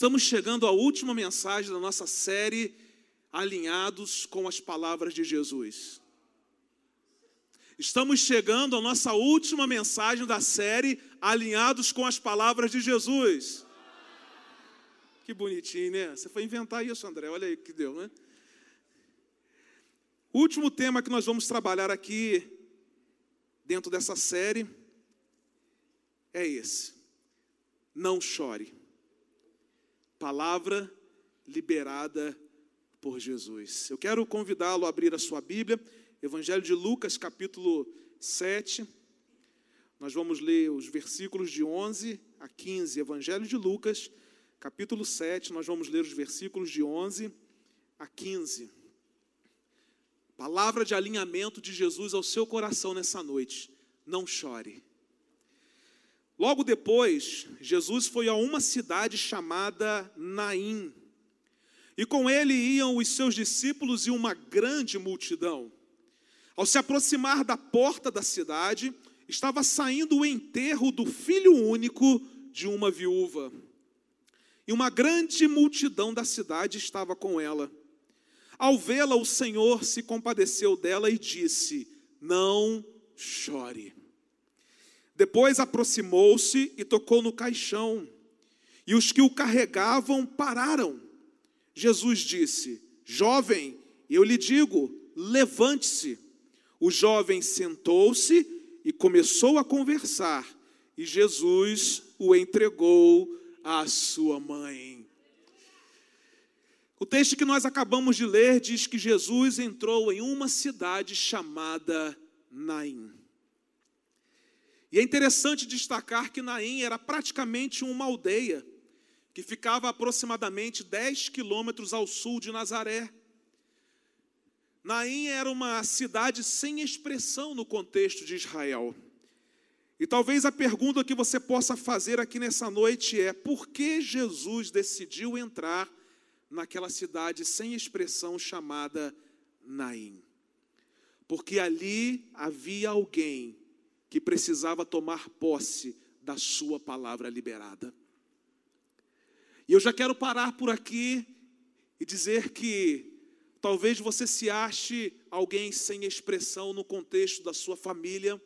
Estamos chegando à última mensagem da nossa série Alinhados com as Palavras de Jesus. Estamos chegando à nossa última mensagem da série Alinhados com as Palavras de Jesus. Que bonitinho, né? Você foi inventar isso, André. Olha aí que deu, né? Último tema que nós vamos trabalhar aqui, dentro dessa série, é esse. Não chore. Palavra liberada por Jesus. Eu quero convidá-lo a abrir a sua Bíblia, Evangelho de Lucas, capítulo 7. Nós vamos ler os versículos de 11 a 15. Evangelho de Lucas, capítulo 7. Nós vamos ler os versículos de 11 a 15. Palavra de alinhamento de Jesus ao seu coração nessa noite. Não chore. Logo depois, Jesus foi a uma cidade chamada Naim. E com ele iam os seus discípulos e uma grande multidão. Ao se aproximar da porta da cidade, estava saindo o enterro do filho único de uma viúva. E uma grande multidão da cidade estava com ela. Ao vê-la, o Senhor se compadeceu dela e disse: Não chore. Depois aproximou-se e tocou no caixão, e os que o carregavam pararam. Jesus disse: Jovem, eu lhe digo, levante-se. O jovem sentou-se e começou a conversar, e Jesus o entregou à sua mãe. O texto que nós acabamos de ler diz que Jesus entrou em uma cidade chamada Naim. E é interessante destacar que Naim era praticamente uma aldeia que ficava aproximadamente 10 quilômetros ao sul de Nazaré. Naim era uma cidade sem expressão no contexto de Israel. E talvez a pergunta que você possa fazer aqui nessa noite é: por que Jesus decidiu entrar naquela cidade sem expressão chamada Naim. Porque ali havia alguém que precisava tomar posse da sua palavra liberada. E eu já quero parar por aqui e dizer que talvez você se ache alguém sem expressão no contexto da sua família,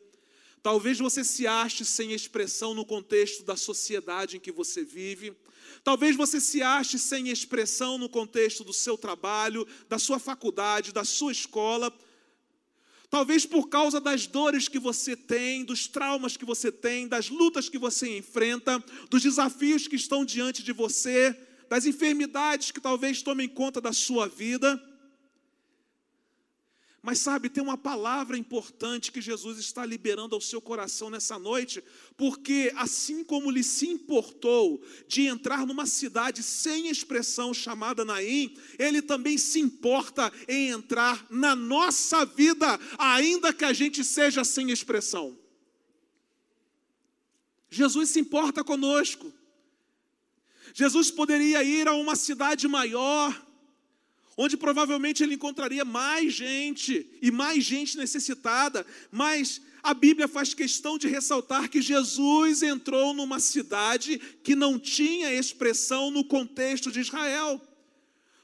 talvez você se ache sem expressão no contexto da sociedade em que você vive, Talvez você se ache sem expressão no contexto do seu trabalho, da sua faculdade, da sua escola. Talvez por causa das dores que você tem, dos traumas que você tem, das lutas que você enfrenta, dos desafios que estão diante de você, das enfermidades que talvez tomem conta da sua vida. Mas sabe, tem uma palavra importante que Jesus está liberando ao seu coração nessa noite, porque assim como lhe se importou de entrar numa cidade sem expressão chamada Naim, ele também se importa em entrar na nossa vida, ainda que a gente seja sem expressão. Jesus se importa conosco. Jesus poderia ir a uma cidade maior, onde provavelmente ele encontraria mais gente e mais gente necessitada, mas a Bíblia faz questão de ressaltar que Jesus entrou numa cidade que não tinha expressão no contexto de Israel.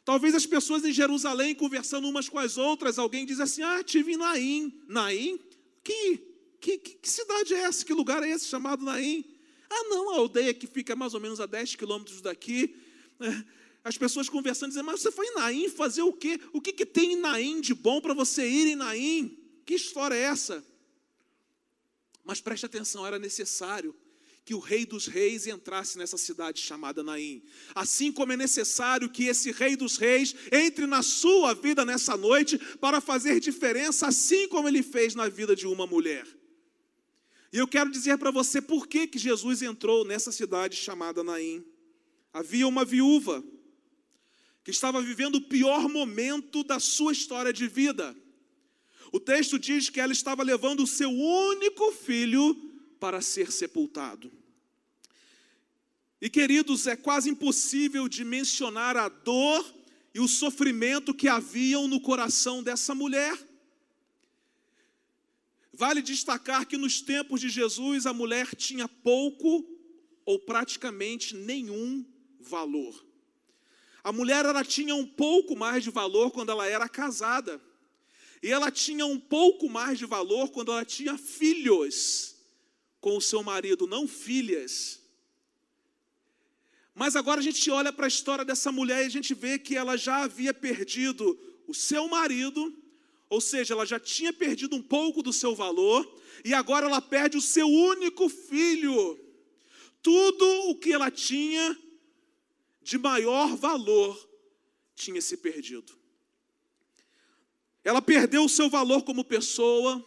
Talvez as pessoas em Jerusalém conversando umas com as outras, alguém diz assim: Ah, tive em Naim. Naim? Que, que, que cidade é essa? Que lugar é esse chamado Naim? Ah, não, a aldeia que fica mais ou menos a 10 quilômetros daqui. As pessoas conversando, dizendo, mas você foi em Naim fazer o quê? O que, que tem em Naim de bom para você ir em Naim? Que história é essa? Mas preste atenção, era necessário que o rei dos reis entrasse nessa cidade chamada Naim. Assim como é necessário que esse rei dos reis entre na sua vida nessa noite para fazer diferença, assim como ele fez na vida de uma mulher. E eu quero dizer para você por que, que Jesus entrou nessa cidade chamada Naim. Havia uma viúva que estava vivendo o pior momento da sua história de vida. O texto diz que ela estava levando o seu único filho para ser sepultado. E queridos, é quase impossível de mencionar a dor e o sofrimento que haviam no coração dessa mulher. Vale destacar que nos tempos de Jesus a mulher tinha pouco ou praticamente nenhum valor. A mulher ela tinha um pouco mais de valor quando ela era casada. E ela tinha um pouco mais de valor quando ela tinha filhos com o seu marido, não filhas. Mas agora a gente olha para a história dessa mulher e a gente vê que ela já havia perdido o seu marido, ou seja, ela já tinha perdido um pouco do seu valor, e agora ela perde o seu único filho. Tudo o que ela tinha de maior valor tinha se perdido. Ela perdeu o seu valor como pessoa,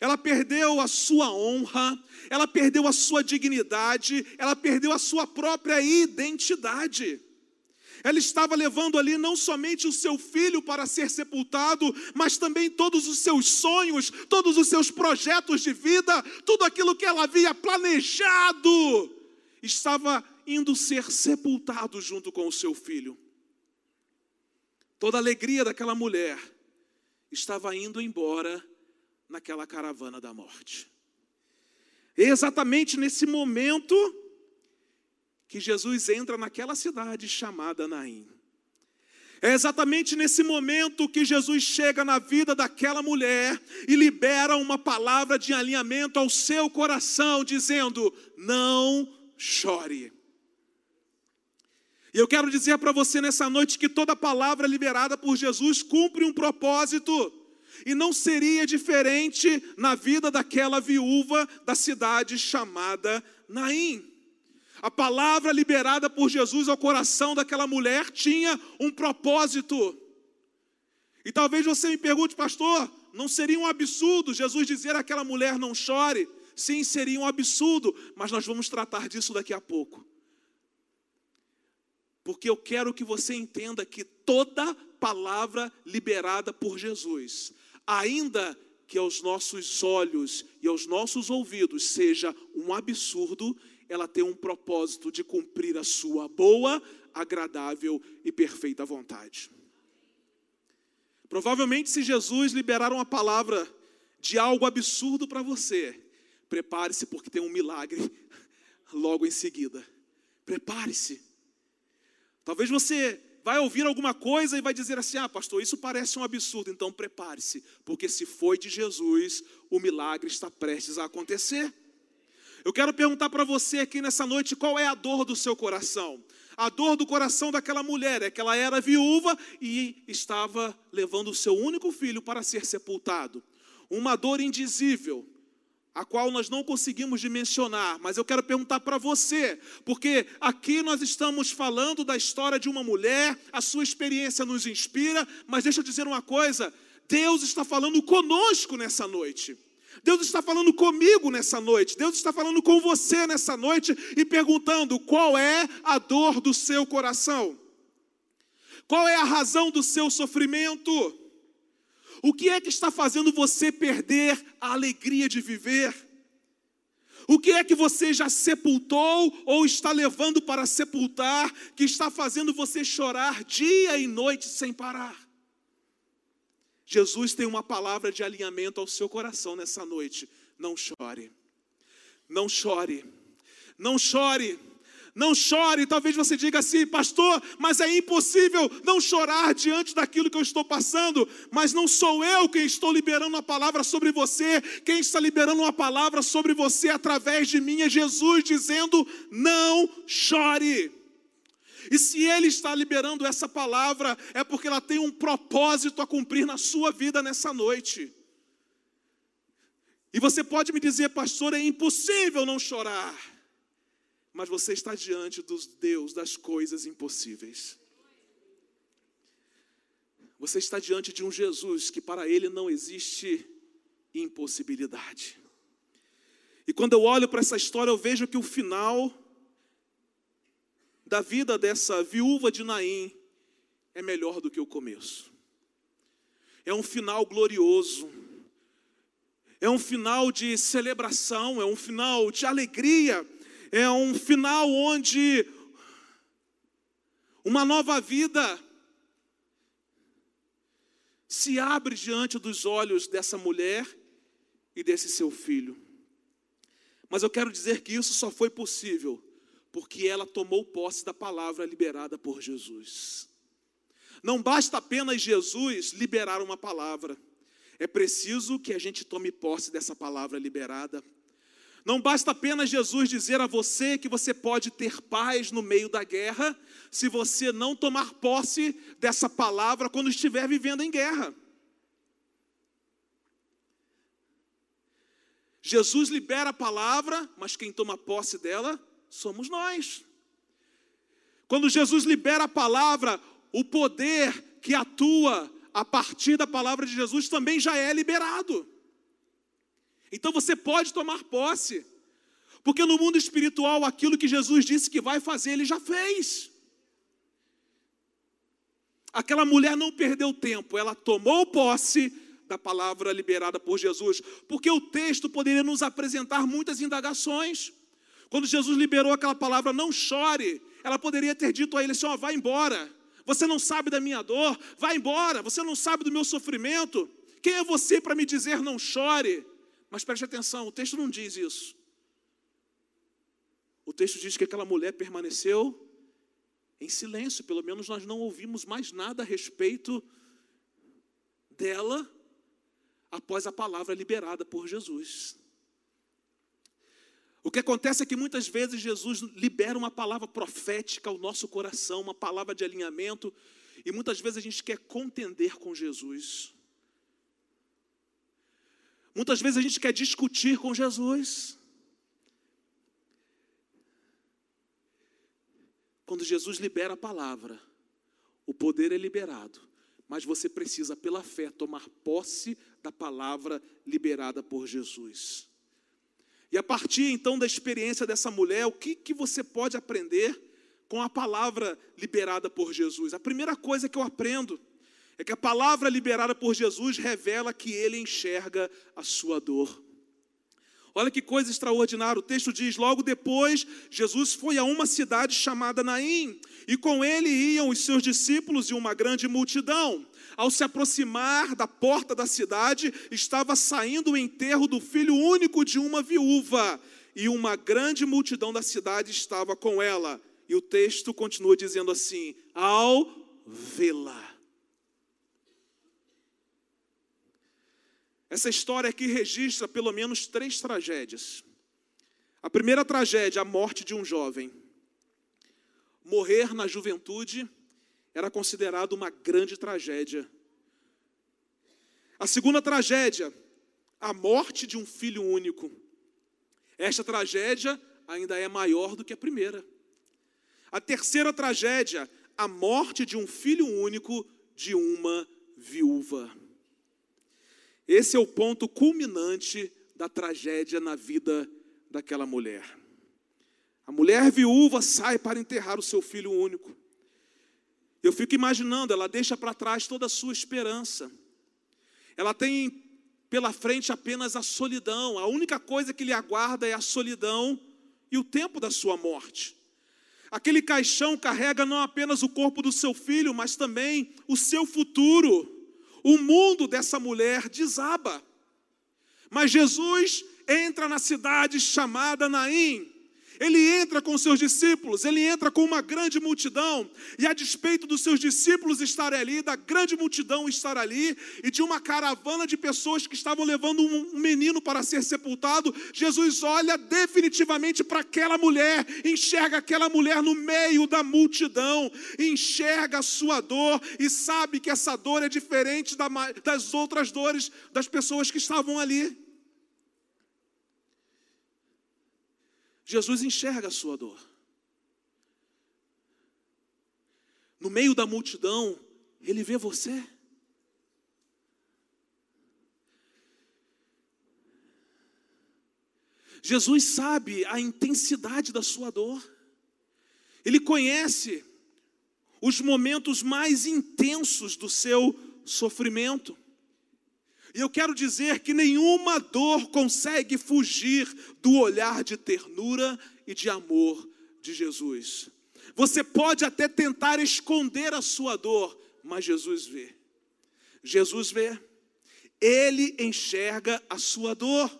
ela perdeu a sua honra, ela perdeu a sua dignidade, ela perdeu a sua própria identidade. Ela estava levando ali não somente o seu filho para ser sepultado, mas também todos os seus sonhos, todos os seus projetos de vida, tudo aquilo que ela havia planejado, estava indo ser sepultado junto com o seu filho. Toda a alegria daquela mulher estava indo embora naquela caravana da morte. E exatamente nesse momento que Jesus entra naquela cidade chamada Naim. É exatamente nesse momento que Jesus chega na vida daquela mulher e libera uma palavra de alinhamento ao seu coração, dizendo: Não chore. E eu quero dizer para você nessa noite que toda palavra liberada por Jesus cumpre um propósito. E não seria diferente na vida daquela viúva da cidade chamada Naim. A palavra liberada por Jesus ao coração daquela mulher tinha um propósito. E talvez você me pergunte, pastor, não seria um absurdo Jesus dizer àquela mulher não chore? Sim, seria um absurdo, mas nós vamos tratar disso daqui a pouco. Porque eu quero que você entenda que toda palavra liberada por Jesus ainda que aos nossos olhos e aos nossos ouvidos seja um absurdo, ela tem um propósito de cumprir a sua boa, agradável e perfeita vontade. Provavelmente, se Jesus liberar uma palavra de algo absurdo para você, prepare-se, porque tem um milagre logo em seguida. Prepare-se. Talvez você vai ouvir alguma coisa e vai dizer assim: ah, pastor, isso parece um absurdo, então prepare-se, porque se foi de Jesus, o milagre está prestes a acontecer. Eu quero perguntar para você aqui nessa noite qual é a dor do seu coração. A dor do coração daquela mulher é que ela era viúva e estava levando o seu único filho para ser sepultado. Uma dor indizível, a qual nós não conseguimos dimensionar, mas eu quero perguntar para você, porque aqui nós estamos falando da história de uma mulher, a sua experiência nos inspira, mas deixa eu dizer uma coisa: Deus está falando conosco nessa noite. Deus está falando comigo nessa noite, Deus está falando com você nessa noite e perguntando qual é a dor do seu coração, qual é a razão do seu sofrimento. O que é que está fazendo você perder a alegria de viver? O que é que você já sepultou ou está levando para sepultar, que está fazendo você chorar dia e noite sem parar? Jesus tem uma palavra de alinhamento ao seu coração nessa noite. Não chore, não chore, não chore. Não chore, talvez você diga assim, pastor, mas é impossível não chorar diante daquilo que eu estou passando. Mas não sou eu quem estou liberando a palavra sobre você, quem está liberando uma palavra sobre você através de mim é Jesus dizendo: não chore. E se Ele está liberando essa palavra, é porque ela tem um propósito a cumprir na sua vida nessa noite. E você pode me dizer, pastor, é impossível não chorar mas você está diante dos Deus das coisas impossíveis. Você está diante de um Jesus que para ele não existe impossibilidade. E quando eu olho para essa história, eu vejo que o final da vida dessa viúva de Naim é melhor do que o começo. É um final glorioso. É um final de celebração, é um final de alegria, é um final onde uma nova vida se abre diante dos olhos dessa mulher e desse seu filho. Mas eu quero dizer que isso só foi possível Porque ela tomou posse da palavra liberada por Jesus. Não basta apenas Jesus liberar uma palavra, é preciso que a gente tome posse dessa palavra liberada. Não basta apenas Jesus dizer a você que você pode ter paz no meio da guerra, se você não tomar posse dessa palavra quando estiver vivendo em guerra. Jesus libera a palavra, mas quem toma posse dela somos nós. Quando Jesus libera a palavra, o poder que atua a partir da palavra de Jesus também já é liberado. Então você pode tomar posse, porque no mundo espiritual aquilo que Jesus disse que vai fazer, ele já fez. Aquela mulher não perdeu tempo, ela tomou posse da palavra liberada por Jesus, porque o texto poderia nos apresentar muitas indagações. Quando Jesus liberou aquela palavra, não chore, ela poderia ter dito a ele assim: ó, vai embora, você não sabe da minha dor, vai embora, você não sabe do meu sofrimento. Quem é você para me dizer não chore? Mas preste atenção, o texto não diz isso. O texto diz que aquela mulher permaneceu em silêncio, pelo menos nós não ouvimos mais nada a respeito dela após a palavra liberada por Jesus. O que acontece é que muitas vezes Jesus libera uma palavra profética ao nosso coração, uma palavra de alinhamento, e muitas vezes a gente quer contender com Jesus. Muitas vezes a gente quer discutir com Jesus. Quando Jesus libera a palavra, o poder é liberado, mas você precisa, pela fé, tomar posse da palavra liberada por Jesus. E a partir então da experiência dessa mulher, o que, que você pode aprender com a palavra liberada por Jesus? A primeira coisa que eu aprendo é que a palavra liberada por Jesus revela que ele enxerga a sua dor. Olha que coisa extraordinária. O texto diz: logo depois, Jesus foi a uma cidade chamada Naim, e com ele iam os seus discípulos e uma grande multidão. Ao se aproximar da porta da cidade, estava saindo o enterro do filho único de uma viúva, e uma grande multidão da cidade estava com ela. E o texto continua dizendo assim: ao vê-la. Essa história aqui registra pelo menos três tragédias. A primeira tragédia, a morte de um jovem. Morrer na juventude era considerado uma grande tragédia. A segunda tragédia, a morte de um filho único. Esta tragédia ainda é maior do que a primeira. A terceira tragédia, a morte de um filho único de uma viúva. Esse é o ponto culminante da tragédia na vida daquela mulher. A mulher viúva sai para enterrar o seu filho único. Eu fico imaginando, ela deixa para trás toda a sua esperança. Ela tem pela frente apenas a solidão. A única coisa que lhe aguarda é a solidão e o tempo da sua morte. Aquele caixão carrega não apenas o corpo do seu filho, mas também o seu futuro o mundo dessa mulher desaba. Mas Jesus entra na cidade chamada Naim. Ele entra com seus discípulos, ele entra com uma grande multidão, e a despeito dos seus discípulos estarem ali, da grande multidão estar ali, e de uma caravana de pessoas que estavam levando um menino para ser sepultado, Jesus olha definitivamente para aquela mulher, enxerga aquela mulher no meio da multidão, enxerga a sua dor e sabe que essa dor é diferente das outras dores das pessoas que estavam ali. Jesus enxerga a sua dor. No meio da multidão, ele vê você. Jesus sabe a intensidade da sua dor. Ele conhece os momentos mais intensos do seu sofrimento. Eu quero dizer que nenhuma dor consegue fugir do olhar de ternura e de amor de Jesus. Você pode até tentar esconder a sua dor, mas Jesus vê. Jesus vê. Ele enxerga a sua dor.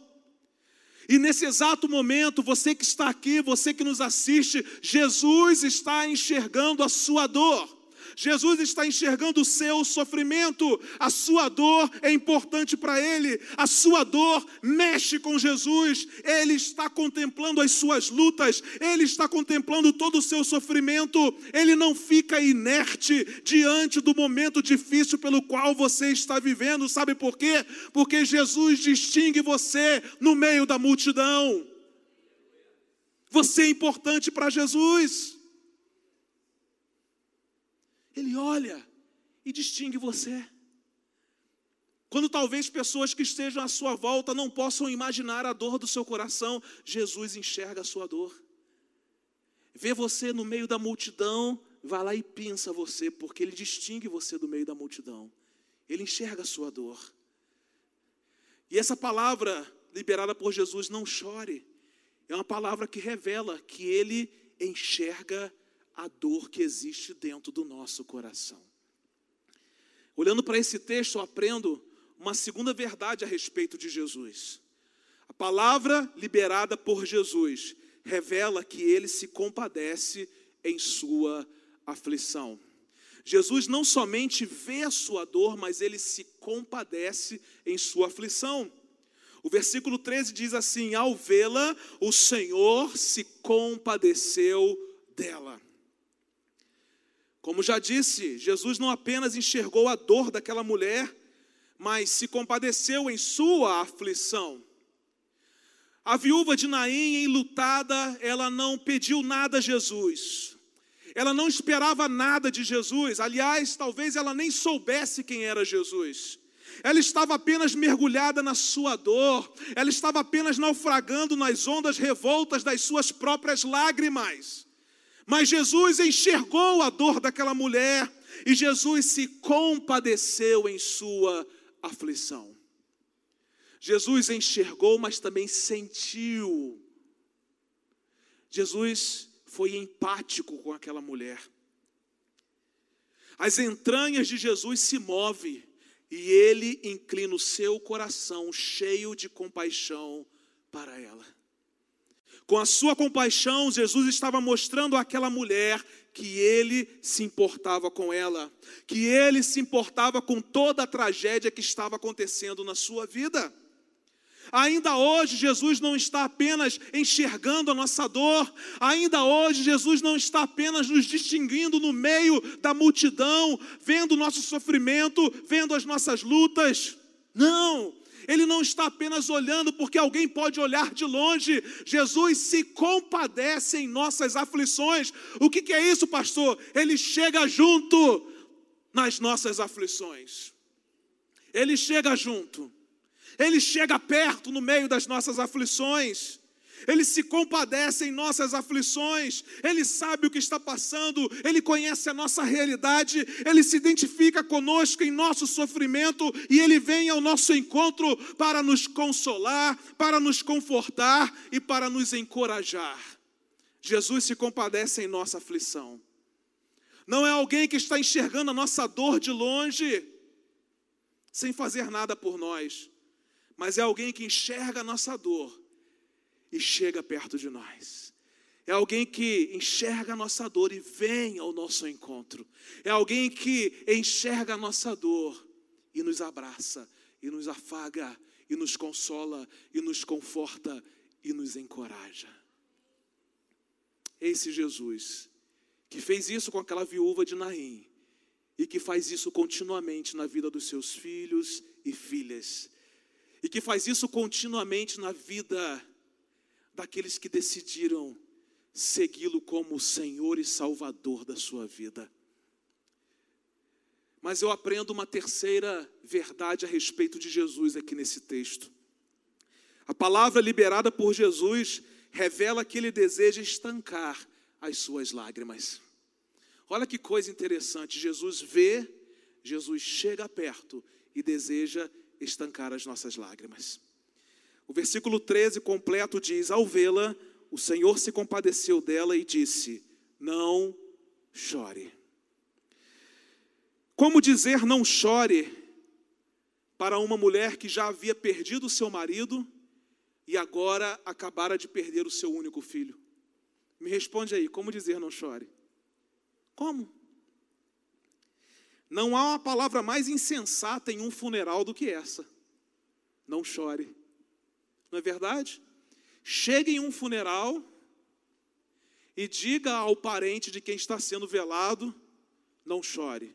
E nesse exato momento, você que está aqui, você que nos assiste, Jesus está enxergando a sua dor. Jesus está enxergando o seu sofrimento, a sua dor é importante para ele, a sua dor mexe com Jesus, ele está contemplando as suas lutas, ele está contemplando todo o seu sofrimento, ele não fica inerte diante do momento difícil pelo qual você está vivendo, sabe por quê? Porque Jesus distingue você no meio da multidão. Você é importante para Jesus. Ele olha e distingue você. Quando talvez pessoas que estejam à sua volta não possam imaginar a dor do seu coração, Jesus enxerga a sua dor. Vê você no meio da multidão, vai lá e pinça você, porque ele distingue você do meio da multidão. Ele enxerga a sua dor. E essa palavra liberada por Jesus, não chore, é uma palavra que revela que ele enxerga a dor que existe dentro do nosso coração. Olhando para esse texto, eu aprendo uma segunda verdade a respeito de Jesus. A palavra liberada por Jesus revela que ele se compadece em sua aflição. Jesus não somente vê a sua dor, mas ele se compadece em sua aflição. O versículo 13 diz assim: Ao vê-la, o Senhor se compadeceu dela. Como já disse, Jesus não apenas enxergou a dor daquela mulher, mas se compadeceu em sua aflição. A viúva de Naim, enlutada, ela não pediu nada a Jesus. Ela não esperava nada de Jesus. Aliás, talvez ela nem soubesse quem era Jesus. Ela estava apenas mergulhada na sua dor. Ela estava apenas naufragando nas ondas revoltas das suas próprias lágrimas. Mas Jesus enxergou a dor daquela mulher e Jesus se compadeceu em sua aflição. Jesus enxergou, mas também sentiu. Jesus foi empático com aquela mulher. As entranhas de Jesus se movem e ele inclina o seu coração cheio de compaixão para ela. Com a sua compaixão, Jesus estava mostrando àquela mulher que ele se importava com ela, que ele se importava com toda a tragédia que estava acontecendo na sua vida. Ainda hoje, Jesus não está apenas enxergando a nossa dor, ainda hoje, Jesus não está apenas nos distinguindo no meio da multidão, vendo o nosso sofrimento, vendo as nossas lutas. Não, ele não está apenas olhando porque alguém pode olhar de longe. Jesus se compadece em nossas aflições. O que, que é isso, pastor? Ele chega junto nas nossas aflições. Ele chega junto. Ele chega perto no meio das nossas aflições. Ele se compadece em nossas aflições, Ele sabe o que está passando, Ele conhece a nossa realidade, Ele se identifica conosco em nosso sofrimento e Ele vem ao nosso encontro para nos consolar, para nos confortar e para nos encorajar. Jesus se compadece em nossa aflição. Não é alguém que está enxergando a nossa dor de longe, sem fazer nada por nós, mas é alguém que enxerga a nossa dor e chega perto de nós. É alguém que enxerga a nossa dor e vem ao nosso encontro. É alguém que enxerga a nossa dor e nos abraça, e nos afaga, e nos consola, e nos conforta e nos encoraja. Esse Jesus que fez isso com aquela viúva de Naim e que faz isso continuamente na vida dos seus filhos e filhas, e que faz isso continuamente na vida daqueles que decidiram segui-lo como Senhor e Salvador da sua vida. Mas eu aprendo uma terceira verdade a respeito de Jesus aqui nesse texto. A palavra liberada por Jesus revela que ele deseja estancar as suas lágrimas. Olha que coisa interessante. Jesus vê, Jesus chega perto e deseja estancar as nossas lágrimas. O versículo 13 completo diz: Ao vê-la, o Senhor se compadeceu dela e disse: Não chore. Como dizer não chore para uma mulher que já havia perdido seu marido, e agora acabara de perder o seu único filho. Me responde aí, como dizer não chore? Como? Não há uma palavra mais insensata em um funeral do que essa. Não chore. Não é verdade? Chegue em um funeral e diga ao parente de quem está sendo velado: não chore.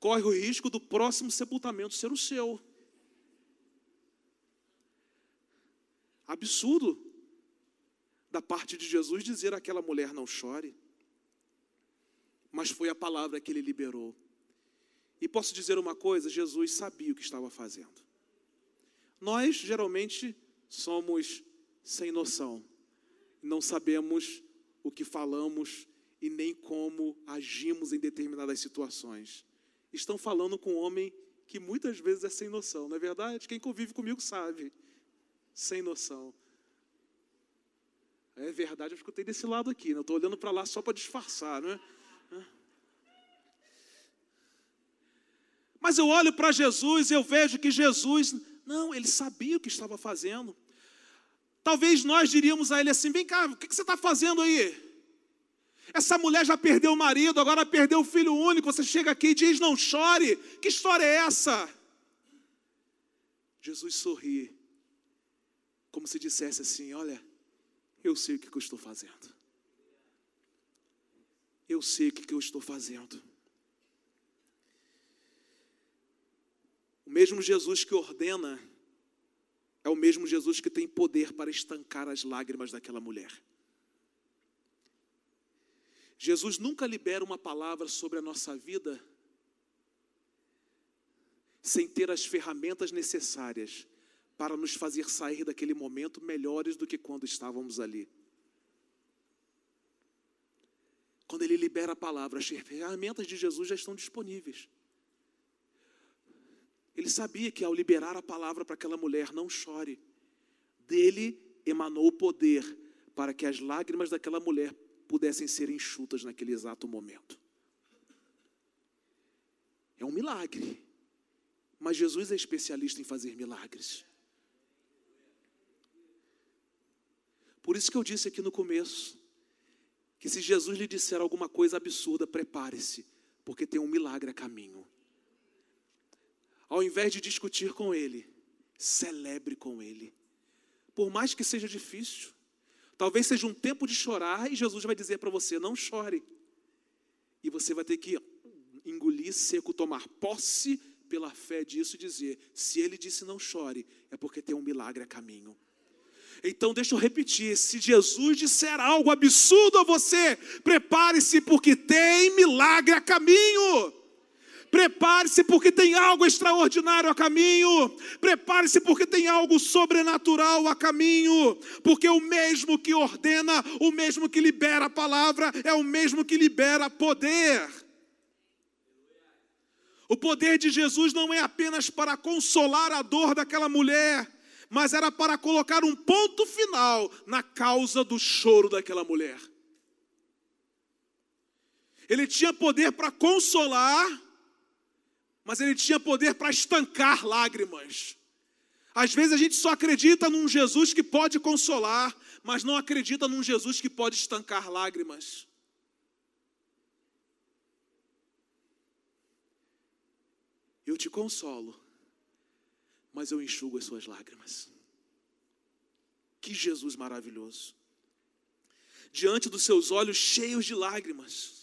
Corre o risco do próximo sepultamento ser o seu. Absurdo da parte de Jesus dizer àquela mulher: não chore. Mas foi a palavra que ele liberou. E posso dizer uma coisa: Jesus sabia o que estava fazendo. Nós geralmente somos sem noção, não sabemos o que falamos e nem como agimos em determinadas situações. Estão falando com um homem que muitas vezes é sem noção, não é verdade? Quem convive comigo sabe sem noção. É verdade, eu escutei desse lado aqui, não né? estou olhando para lá só para disfarçar, não é? Mas eu olho para Jesus e eu vejo que Jesus, não, ele sabia o que estava fazendo. Talvez nós diríamos a ele assim: vem cá, o que você está fazendo aí? Essa mulher já perdeu o marido, agora perdeu o filho único. Você chega aqui e diz: não chore. Que história é essa? Jesus sorri como se dissesse assim: Olha, eu sei o que eu estou fazendo. Eu sei o que eu estou fazendo. O mesmo Jesus que ordena é o mesmo Jesus que tem poder para estancar as lágrimas daquela mulher. Jesus nunca libera uma palavra sobre a nossa vida sem ter as ferramentas necessárias para nos fazer sair daquele momento melhores do que quando estávamos ali. Quando ele libera a palavra, as ferramentas de Jesus já estão disponíveis. Ele sabia que ao liberar a palavra para aquela mulher, não chore, dele emanou o poder para que as lágrimas daquela mulher pudessem ser enxutas naquele exato momento. É um milagre. Mas Jesus é especialista em fazer milagres. Por isso que eu disse aqui no começo, que se Jesus lhe disser alguma coisa absurda, prepare-se, porque tem um milagre a caminho. Ao invés de discutir com ele, celebre com ele. Por mais que seja difícil, talvez seja um tempo de chorar e Jesus vai dizer para você: não chore. E você vai ter que engolir seco, tomar posse pela fé disso e dizer: se ele disse não chore, é porque tem um milagre a caminho. Então, deixa eu repetir: se Jesus disser algo absurdo a você, prepare-se, porque tem milagre a caminho. Prepare-se, porque tem algo extraordinário a caminho. Prepare-se, porque tem algo sobrenatural a caminho. Porque o mesmo que ordena, o mesmo que libera a palavra, é o mesmo que libera poder. O poder de Jesus não é apenas para consolar a dor daquela mulher mas era para colocar um ponto final na causa do choro daquela mulher. Ele tinha poder para consolar, mas ele tinha poder para estancar lágrimas. Às vezes a gente só acredita num Jesus que pode consolar, mas não acredita num Jesus que pode estancar lágrimas. Eu te consolo mas eu enxugo as suas lágrimas. Que Jesus maravilhoso. Diante dos seus olhos cheios de lágrimas,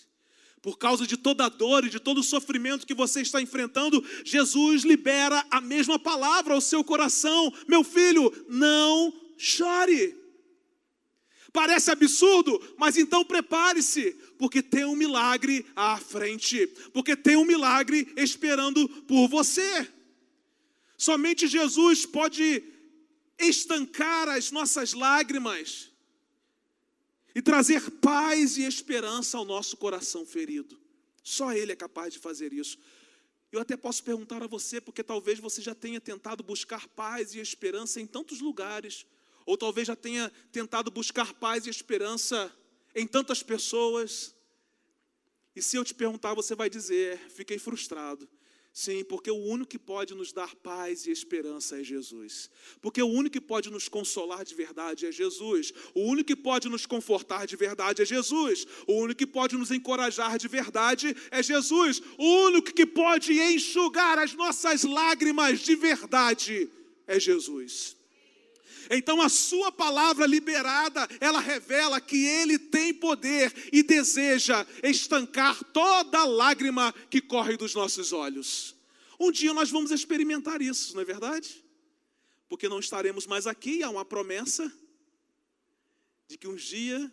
por causa de toda a dor e de todo o sofrimento que você está enfrentando, Jesus libera a mesma palavra ao seu coração: Meu filho, não chore. Parece absurdo, mas então prepare-se, porque tem um milagre à frente, porque tem um milagre esperando por você. Somente Jesus pode estancar as nossas lágrimas e trazer paz e esperança ao nosso coração ferido. Só Ele é capaz de fazer isso. Eu até posso perguntar a você, porque talvez você já tenha tentado buscar paz e esperança em tantos lugares, ou talvez já tenha tentado buscar paz e esperança em tantas pessoas. E se eu te perguntar, você vai dizer: fiquei frustrado. Sim, porque o único que pode nos dar paz e esperança é Jesus. Porque o único que pode nos consolar de verdade é Jesus. O único que pode nos confortar de verdade é Jesus. O único que pode nos encorajar de verdade é Jesus. O único que pode enxugar as nossas lágrimas de verdade é Jesus. Então a sua palavra liberada, ela revela que ele tem poder e deseja estancar toda lágrima que corre dos nossos olhos. Um dia nós vamos experimentar isso, não é verdade? Porque não estaremos mais aqui, há uma promessa de que um dia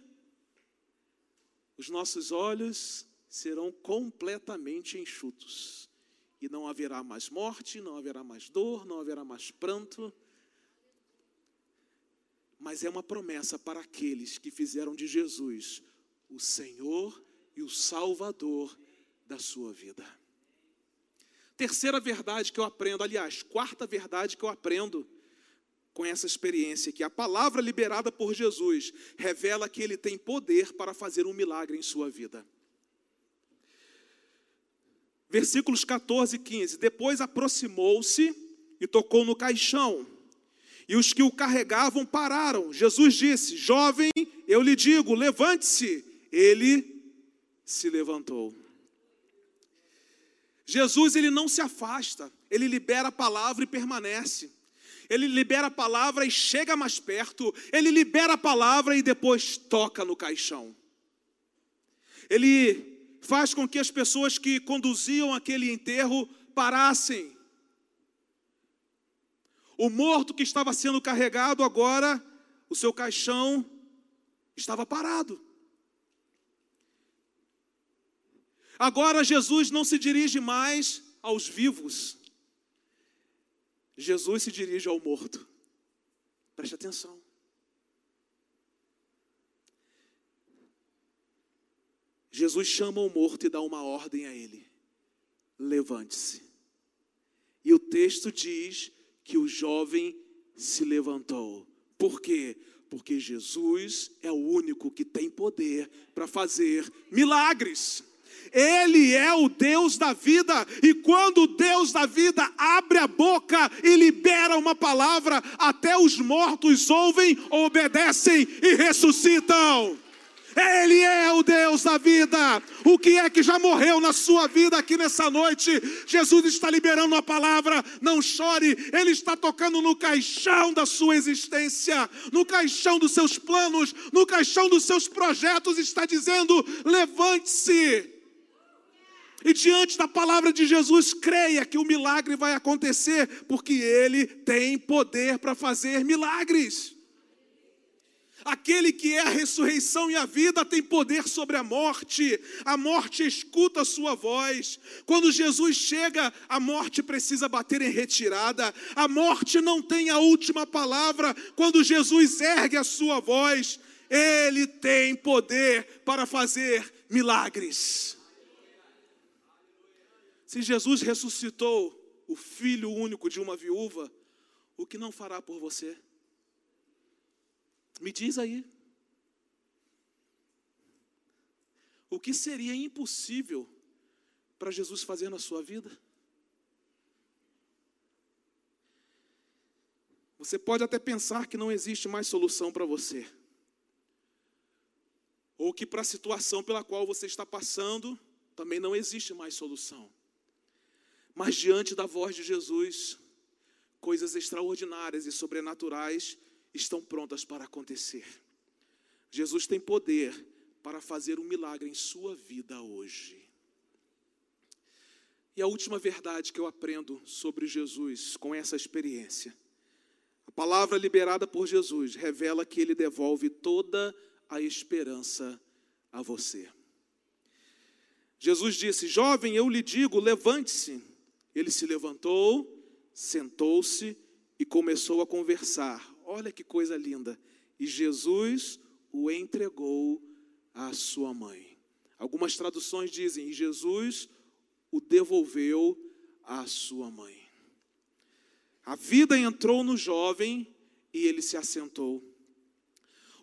os nossos olhos serão completamente enxutos e não haverá mais morte, não haverá mais dor, não haverá mais pranto mas é uma promessa para aqueles que fizeram de Jesus o Senhor e o Salvador da sua vida. Terceira verdade que eu aprendo, aliás, quarta verdade que eu aprendo com essa experiência, que a palavra liberada por Jesus revela que ele tem poder para fazer um milagre em sua vida. Versículos 14 e 15. Depois aproximou-se e tocou no caixão e os que o carregavam pararam. Jesus disse: Jovem, eu lhe digo, levante-se. Ele se levantou. Jesus ele não se afasta, ele libera a palavra e permanece. Ele libera a palavra e chega mais perto, ele libera a palavra e depois toca no caixão. Ele faz com que as pessoas que conduziam aquele enterro parassem o morto que estava sendo carregado agora, o seu caixão estava parado. Agora Jesus não se dirige mais aos vivos, Jesus se dirige ao morto. Preste atenção. Jesus chama o morto e dá uma ordem a ele: levante-se. E o texto diz que o jovem se levantou. Por quê? Porque Jesus é o único que tem poder para fazer milagres. Ele é o Deus da vida, e quando o Deus da vida abre a boca e libera uma palavra, até os mortos ouvem, obedecem e ressuscitam. Ele é o Deus da vida. O que é que já morreu na sua vida aqui nessa noite? Jesus está liberando a palavra. Não chore, Ele está tocando no caixão da sua existência, no caixão dos seus planos, no caixão dos seus projetos. Está dizendo: levante-se. E diante da palavra de Jesus, creia que o milagre vai acontecer, porque Ele tem poder para fazer milagres. Aquele que é a ressurreição e a vida tem poder sobre a morte. A morte escuta a sua voz. Quando Jesus chega, a morte precisa bater em retirada. A morte não tem a última palavra. Quando Jesus ergue a sua voz, ele tem poder para fazer milagres. Se Jesus ressuscitou o filho único de uma viúva, o que não fará por você? Me diz aí. O que seria impossível para Jesus fazer na sua vida? Você pode até pensar que não existe mais solução para você. Ou que para a situação pela qual você está passando, também não existe mais solução. Mas diante da voz de Jesus, coisas extraordinárias e sobrenaturais estão prontas para acontecer. Jesus tem poder para fazer um milagre em sua vida hoje. E a última verdade que eu aprendo sobre Jesus com essa experiência. A palavra liberada por Jesus revela que ele devolve toda a esperança a você. Jesus disse: Jovem, eu lhe digo, levante-se. Ele se levantou, sentou-se e começou a conversar. Olha que coisa linda. E Jesus o entregou à sua mãe. Algumas traduções dizem: e Jesus o devolveu à sua mãe. A vida entrou no jovem e ele se assentou.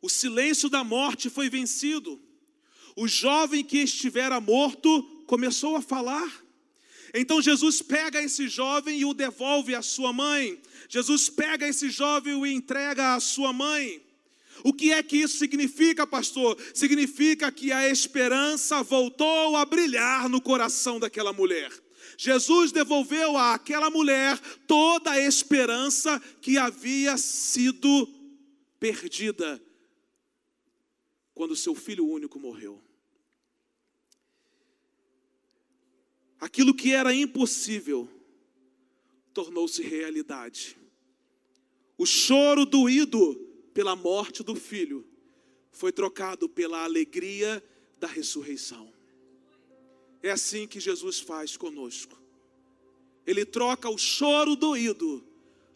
O silêncio da morte foi vencido. O jovem que estivera morto começou a falar. Então Jesus pega esse jovem e o devolve à sua mãe. Jesus pega esse jovem e o entrega à sua mãe. O que é que isso significa, pastor? Significa que a esperança voltou a brilhar no coração daquela mulher. Jesus devolveu àquela mulher toda a esperança que havia sido perdida quando seu filho único morreu. Aquilo que era impossível tornou-se realidade. O choro doído pela morte do filho foi trocado pela alegria da ressurreição. É assim que Jesus faz conosco. Ele troca o choro doído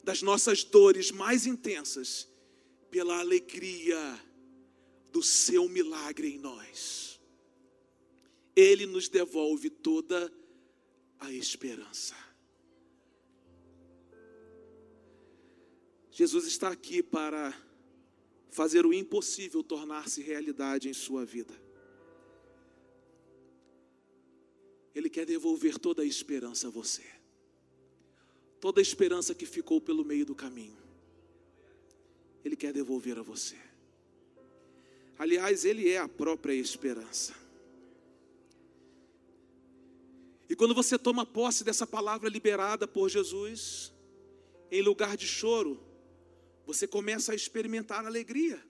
das nossas dores mais intensas pela alegria do seu milagre em nós. Ele nos devolve toda a a esperança. Jesus está aqui para fazer o impossível tornar-se realidade em sua vida. Ele quer devolver toda a esperança a você. Toda a esperança que ficou pelo meio do caminho. Ele quer devolver a você. Aliás, Ele é a própria esperança. E quando você toma posse dessa palavra liberada por Jesus, em lugar de choro, você começa a experimentar alegria.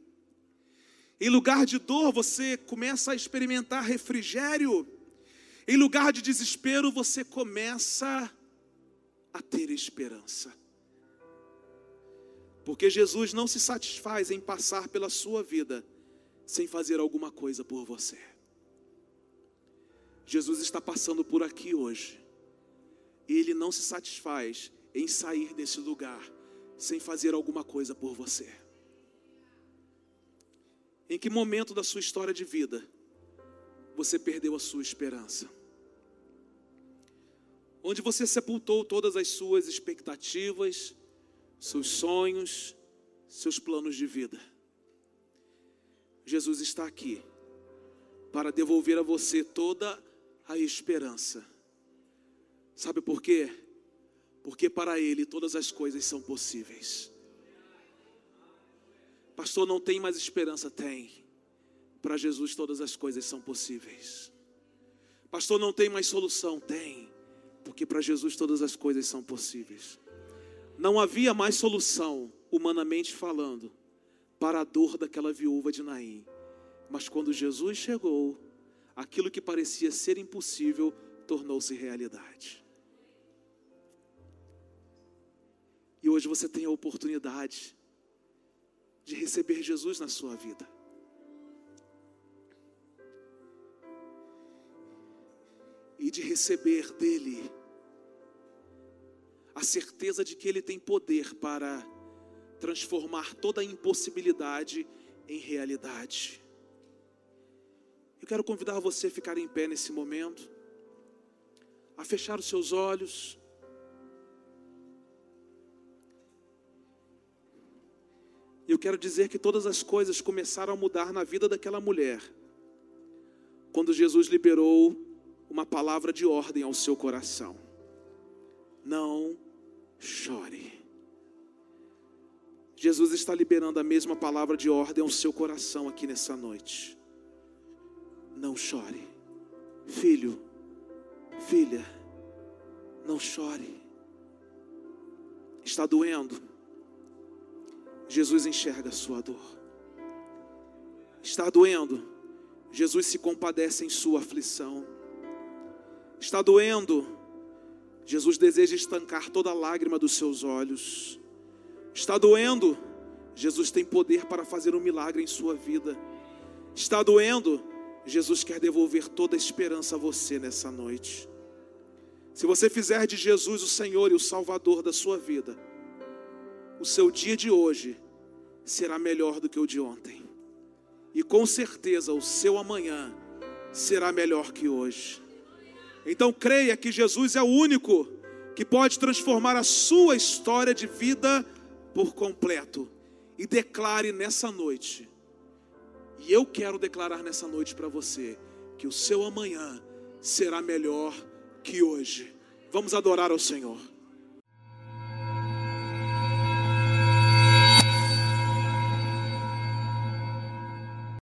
Em lugar de dor, você começa a experimentar refrigério. Em lugar de desespero, você começa a ter esperança. Porque Jesus não se satisfaz em passar pela sua vida sem fazer alguma coisa por você. Jesus está passando por aqui hoje. E ele não se satisfaz em sair desse lugar sem fazer alguma coisa por você. Em que momento da sua história de vida você perdeu a sua esperança? Onde você sepultou todas as suas expectativas, seus sonhos, seus planos de vida? Jesus está aqui para devolver a você toda a esperança. Sabe por quê? Porque para Ele todas as coisas são possíveis. Pastor, não tem mais esperança? Tem. Para Jesus todas as coisas são possíveis. Pastor, não tem mais solução? Tem. Porque para Jesus todas as coisas são possíveis. Não havia mais solução, humanamente falando, para a dor daquela viúva de Naim. Mas quando Jesus chegou, aquilo que parecia ser impossível tornou-se realidade. E hoje você tem a oportunidade de receber Jesus na sua vida. E de receber dele a certeza de que ele tem poder para transformar toda a impossibilidade em realidade. Eu quero convidar você a ficar em pé nesse momento, a fechar os seus olhos. Eu quero dizer que todas as coisas começaram a mudar na vida daquela mulher, quando Jesus liberou uma palavra de ordem ao seu coração: Não chore. Jesus está liberando a mesma palavra de ordem ao seu coração aqui nessa noite não chore. Filho, filha, não chore. Está doendo. Jesus enxerga a sua dor. Está doendo. Jesus se compadece em sua aflição. Está doendo. Jesus deseja estancar toda lágrima dos seus olhos. Está doendo. Jesus tem poder para fazer um milagre em sua vida. Está doendo. Jesus quer devolver toda a esperança a você nessa noite. Se você fizer de Jesus o Senhor e o Salvador da sua vida, o seu dia de hoje será melhor do que o de ontem. E com certeza o seu amanhã será melhor que hoje. Então creia que Jesus é o único que pode transformar a sua história de vida por completo. E declare nessa noite e eu quero declarar nessa noite para você que o seu amanhã será melhor que hoje. Vamos adorar ao Senhor.